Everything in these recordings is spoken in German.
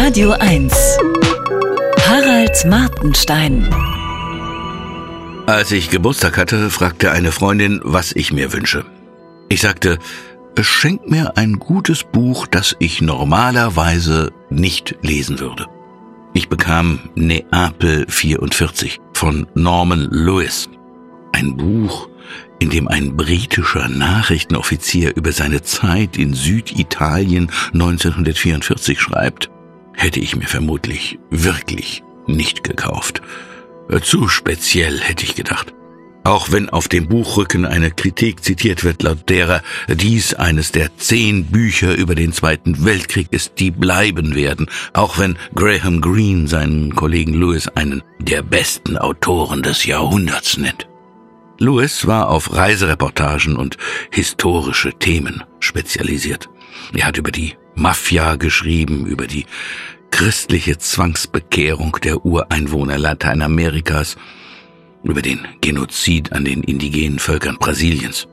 Radio 1. Harald Martenstein. Als ich Geburtstag hatte, fragte eine Freundin, was ich mir wünsche. Ich sagte, schenk mir ein gutes Buch, das ich normalerweise nicht lesen würde. Ich bekam Neapel 44 von Norman Lewis. Ein Buch, in dem ein britischer Nachrichtenoffizier über seine Zeit in Süditalien 1944 schreibt, hätte ich mir vermutlich wirklich nicht gekauft. Zu speziell hätte ich gedacht. Auch wenn auf dem Buchrücken eine Kritik zitiert wird, laut derer dies eines der zehn Bücher über den Zweiten Weltkrieg ist, die bleiben werden, auch wenn Graham Greene seinen Kollegen Lewis einen der besten Autoren des Jahrhunderts nennt. Lewis war auf Reisereportagen und historische Themen spezialisiert. Er hat über die Mafia geschrieben, über die christliche Zwangsbekehrung der Ureinwohner Lateinamerikas, über den Genozid an den indigenen Völkern Brasiliens.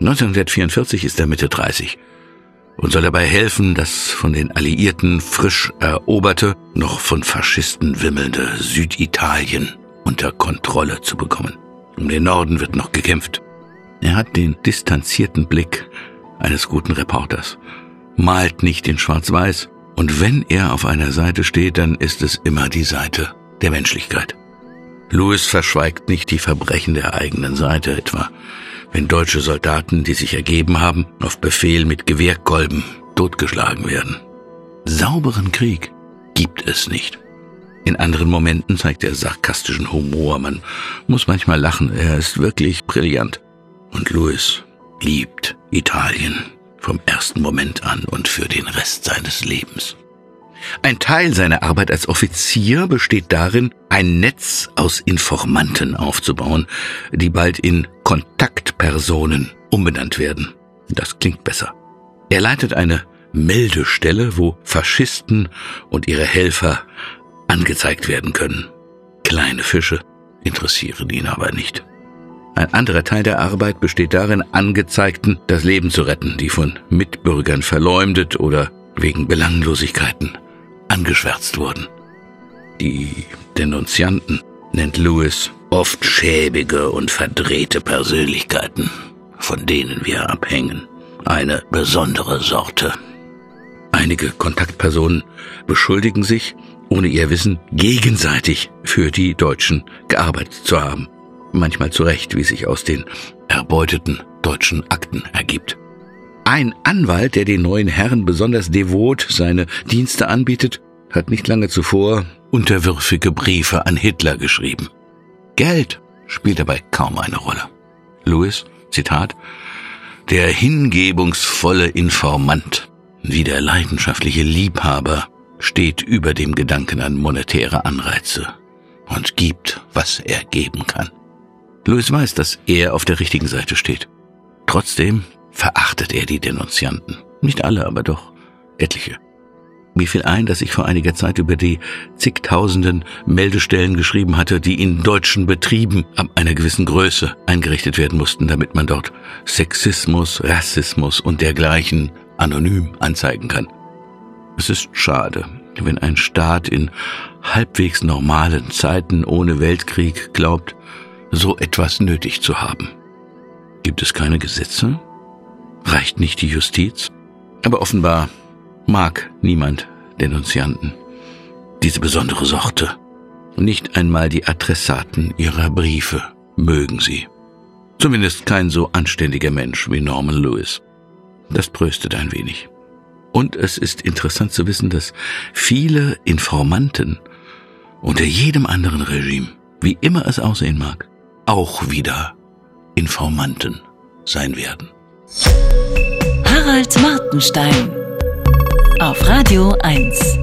1944 ist er Mitte 30 und soll dabei helfen, das von den Alliierten frisch eroberte, noch von Faschisten wimmelnde Süditalien unter Kontrolle zu bekommen. Um den Norden wird noch gekämpft. Er hat den distanzierten Blick eines guten Reporters, malt nicht in Schwarz-Weiß, und wenn er auf einer Seite steht, dann ist es immer die Seite der Menschlichkeit. Louis verschweigt nicht die Verbrechen der eigenen Seite, etwa wenn deutsche Soldaten, die sich ergeben haben, auf Befehl mit Gewehrkolben totgeschlagen werden. Sauberen Krieg gibt es nicht. In anderen Momenten zeigt er sarkastischen Humor. Man muss manchmal lachen. Er ist wirklich brillant. Und Louis liebt Italien vom ersten Moment an und für den Rest seines Lebens. Ein Teil seiner Arbeit als Offizier besteht darin, ein Netz aus Informanten aufzubauen, die bald in Kontaktpersonen umbenannt werden. Das klingt besser. Er leitet eine Meldestelle, wo Faschisten und ihre Helfer angezeigt werden können. Kleine Fische interessieren ihn aber nicht. Ein anderer Teil der Arbeit besteht darin, Angezeigten das Leben zu retten, die von Mitbürgern verleumdet oder wegen Belanglosigkeiten angeschwärzt wurden. Die Denunzianten nennt Lewis oft schäbige und verdrehte Persönlichkeiten, von denen wir abhängen. Eine besondere Sorte. Einige Kontaktpersonen beschuldigen sich, ohne ihr Wissen gegenseitig für die Deutschen gearbeitet zu haben. Manchmal zu Recht, wie sich aus den erbeuteten deutschen Akten ergibt. Ein Anwalt, der den neuen Herren besonders devot seine Dienste anbietet, hat nicht lange zuvor unterwürfige Briefe an Hitler geschrieben. Geld spielt dabei kaum eine Rolle. Louis, Zitat, der hingebungsvolle Informant, wie der leidenschaftliche Liebhaber steht über dem Gedanken an monetäre Anreize und gibt, was er geben kann. Louis weiß, dass er auf der richtigen Seite steht. Trotzdem verachtet er die Denunzianten. Nicht alle, aber doch etliche. Mir fiel ein, dass ich vor einiger Zeit über die zigtausenden Meldestellen geschrieben hatte, die in deutschen Betrieben ab einer gewissen Größe eingerichtet werden mussten, damit man dort Sexismus, Rassismus und dergleichen anonym anzeigen kann. Es ist schade, wenn ein Staat in halbwegs normalen Zeiten ohne Weltkrieg glaubt, so etwas nötig zu haben. Gibt es keine Gesetze? Reicht nicht die Justiz? Aber offenbar mag niemand Denunzianten. Diese besondere Sorte. Nicht einmal die Adressaten ihrer Briefe mögen sie. Zumindest kein so anständiger Mensch wie Norman Lewis. Das tröstet ein wenig. Und es ist interessant zu wissen, dass viele Informanten unter jedem anderen Regime, wie immer es aussehen mag, auch wieder Informanten sein werden. Harald Martenstein auf Radio 1.